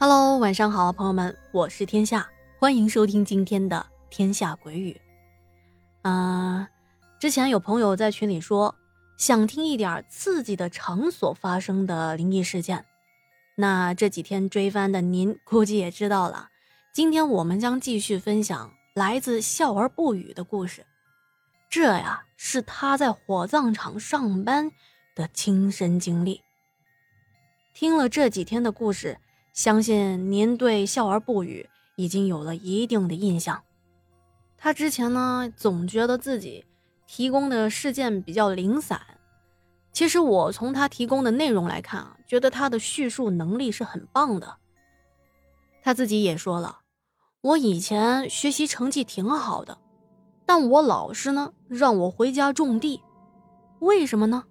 Hello，晚上好，朋友们，我是天下，欢迎收听今天的《天下鬼语》。啊，之前有朋友在群里说想听一点刺激的场所发生的灵异事件，那这几天追番的您估计也知道了。今天我们将继续分享来自笑而不语的故事，这呀是他在火葬场上班的亲身经历。听了这几天的故事。相信您对笑而不语已经有了一定的印象。他之前呢，总觉得自己提供的事件比较零散。其实我从他提供的内容来看啊，觉得他的叙述能力是很棒的。他自己也说了，我以前学习成绩挺好的，但我老师呢让我回家种地，为什么呢？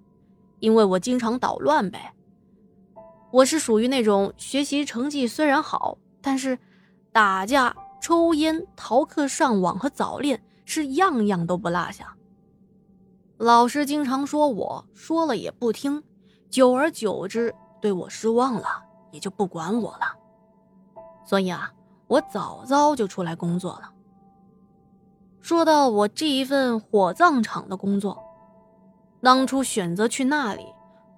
因为我经常捣乱呗。我是属于那种学习成绩虽然好，但是打架、抽烟、逃课、上网和早恋是样样都不落下。老师经常说我说了也不听，久而久之对我失望了，也就不管我了。所以啊，我早早就出来工作了。说到我这一份火葬场的工作，当初选择去那里，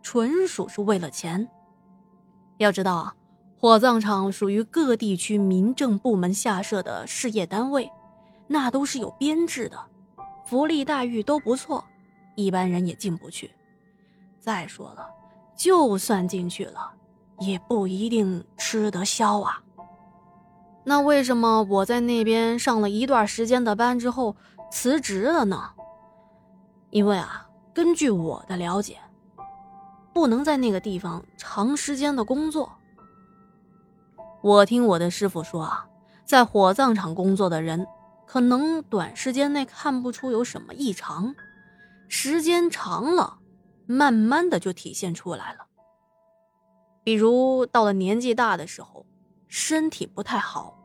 纯属是为了钱。要知道啊，火葬场属于各地区民政部门下设的事业单位，那都是有编制的，福利待遇都不错，一般人也进不去。再说了，就算进去了，也不一定吃得消啊。那为什么我在那边上了一段时间的班之后辞职了呢？因为啊，根据我的了解。不能在那个地方长时间的工作。我听我的师傅说啊，在火葬场工作的人，可能短时间内看不出有什么异常，时间长了，慢慢的就体现出来了。比如到了年纪大的时候，身体不太好。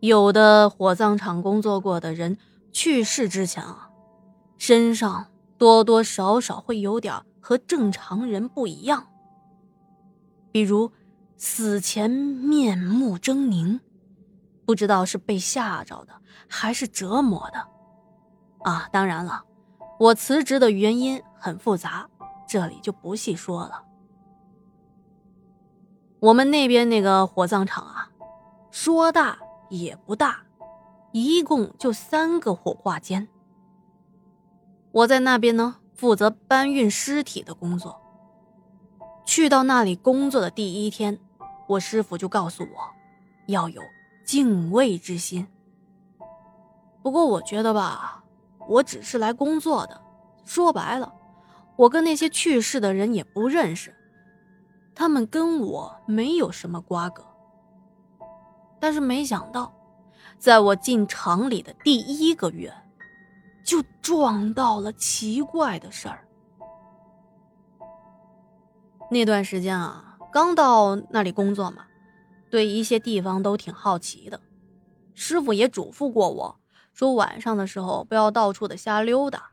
有的火葬场工作过的人去世之前啊，身上多多少少会有点。和正常人不一样，比如死前面目狰狞，不知道是被吓着的还是折磨的。啊，当然了，我辞职的原因很复杂，这里就不细说了。我们那边那个火葬场啊，说大也不大，一共就三个火化间。我在那边呢。负责搬运尸体的工作。去到那里工作的第一天，我师傅就告诉我，要有敬畏之心。不过我觉得吧，我只是来工作的，说白了，我跟那些去世的人也不认识，他们跟我没有什么瓜葛。但是没想到，在我进厂里的第一个月。就撞到了奇怪的事儿。那段时间啊，刚到那里工作嘛，对一些地方都挺好奇的。师傅也嘱咐过我说，晚上的时候不要到处的瞎溜达。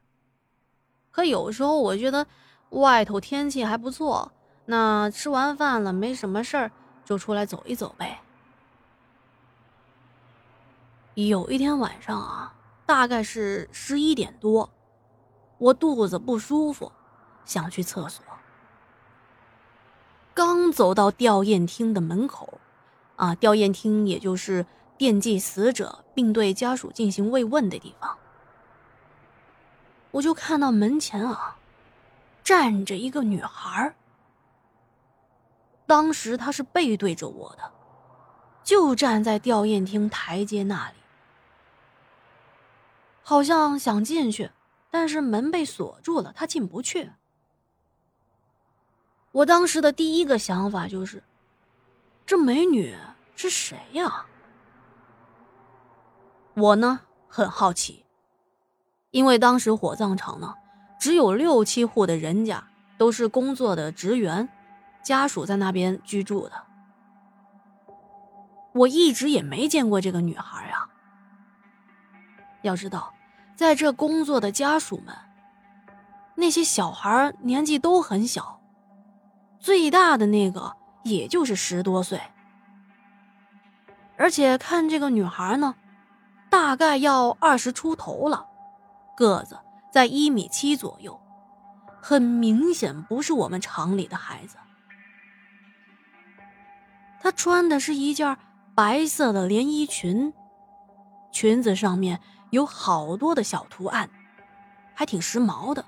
可有时候我觉得外头天气还不错，那吃完饭了没什么事儿，就出来走一走呗。有一天晚上啊。大概是十一点多，我肚子不舒服，想去厕所。刚走到吊唁厅的门口，啊，吊唁厅也就是惦记死者并对家属进行慰问的地方，我就看到门前啊，站着一个女孩。当时她是背对着我的，就站在吊唁厅台阶那里。好像想进去，但是门被锁住了，他进不去。我当时的第一个想法就是，这美女是谁呀？我呢很好奇，因为当时火葬场呢只有六七户的人家都是工作的职员，家属在那边居住的。我一直也没见过这个女孩呀。要知道。在这工作的家属们，那些小孩年纪都很小，最大的那个也就是十多岁，而且看这个女孩呢，大概要二十出头了，个子在一米七左右，很明显不是我们厂里的孩子。她穿的是一件白色的连衣裙，裙子上面有好多的小图案，还挺时髦的。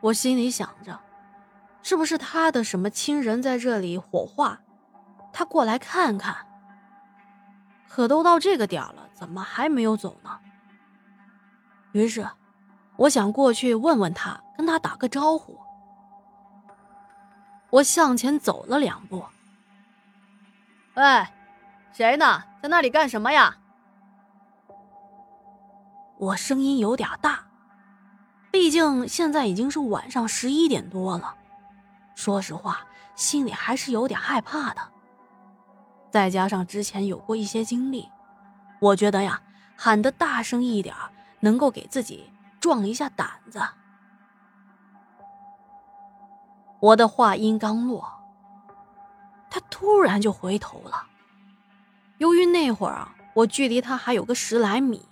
我心里想着，是不是他的什么亲人在这里火化，他过来看看。可都到这个点了，怎么还没有走呢？于是，我想过去问问他，跟他打个招呼。我向前走了两步。喂，谁呢？在那里干什么呀？我声音有点大。毕竟现在已经是晚上十一点多了，说实话，心里还是有点害怕的。再加上之前有过一些经历，我觉得呀，喊得大声一点，能够给自己壮一下胆子。我的话音刚落，他突然就回头了。由于那会儿啊，我距离他还有个十来米。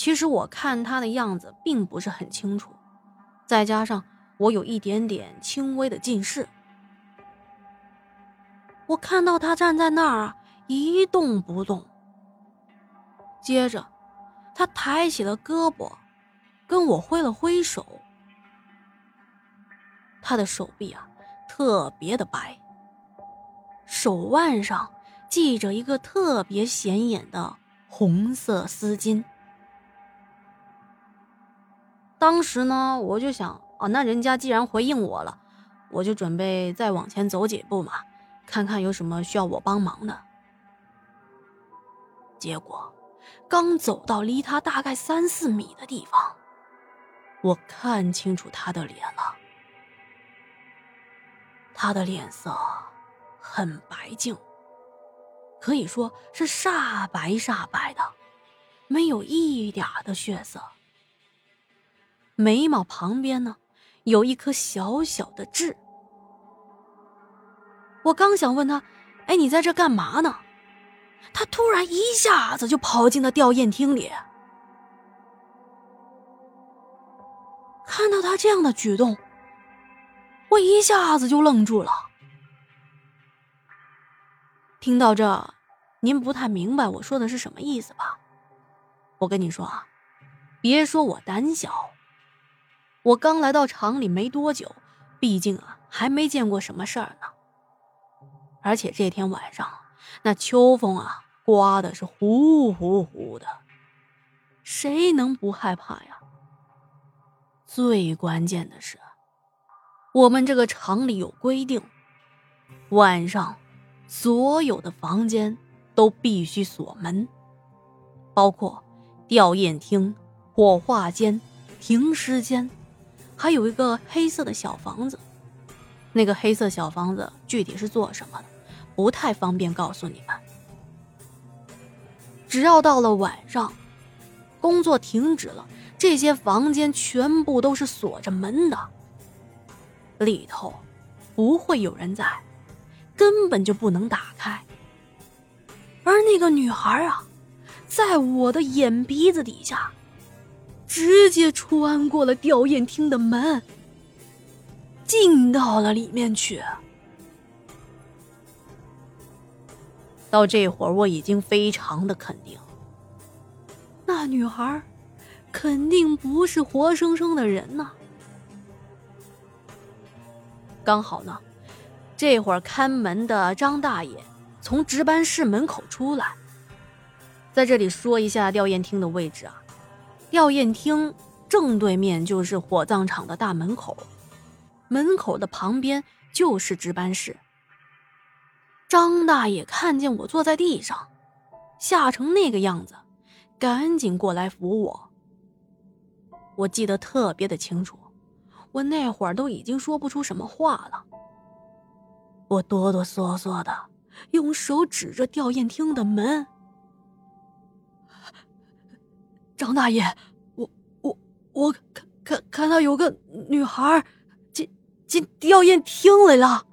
其实我看他的样子并不是很清楚，再加上我有一点点轻微的近视，我看到他站在那儿一动不动。接着，他抬起了胳膊，跟我挥了挥手。他的手臂啊特别的白，手腕上系着一个特别显眼的红色丝巾。当时呢，我就想，哦，那人家既然回应我了，我就准备再往前走几步嘛，看看有什么需要我帮忙的。结果，刚走到离他大概三四米的地方，我看清楚他的脸了。他的脸色很白净，可以说是煞白煞白的，没有一点的血色。眉毛旁边呢，有一颗小小的痣。我刚想问他：“哎，你在这干嘛呢？”他突然一下子就跑进了吊唁厅里。看到他这样的举动，我一下子就愣住了。听到这，您不太明白我说的是什么意思吧？我跟你说啊，别说我胆小。我刚来到厂里没多久，毕竟啊还没见过什么事儿呢。而且这天晚上那秋风啊刮的是呼呼呼的，谁能不害怕呀？最关键的是，我们这个厂里有规定，晚上所有的房间都必须锁门，包括吊唁厅、火化间、停尸间。还有一个黑色的小房子，那个黑色小房子具体是做什么的，不太方便告诉你们。只要到了晚上，工作停止了，这些房间全部都是锁着门的，里头不会有人在，根本就不能打开。而那个女孩啊，在我的眼鼻子底下。直接穿过了吊唁厅的门，进到了里面去。到这会儿，我已经非常的肯定，那女孩肯定不是活生生的人呐。刚好呢，这会儿看门的张大爷从值班室门口出来，在这里说一下吊唁厅的位置啊。吊唁厅正对面就是火葬场的大门口，门口的旁边就是值班室。张大爷看见我坐在地上，吓成那个样子，赶紧过来扶我。我记得特别的清楚，我那会儿都已经说不出什么话了。我哆哆嗦嗦的用手指着吊唁厅的门。张大爷，我我我看看看到有个女孩进进吊唁厅来了。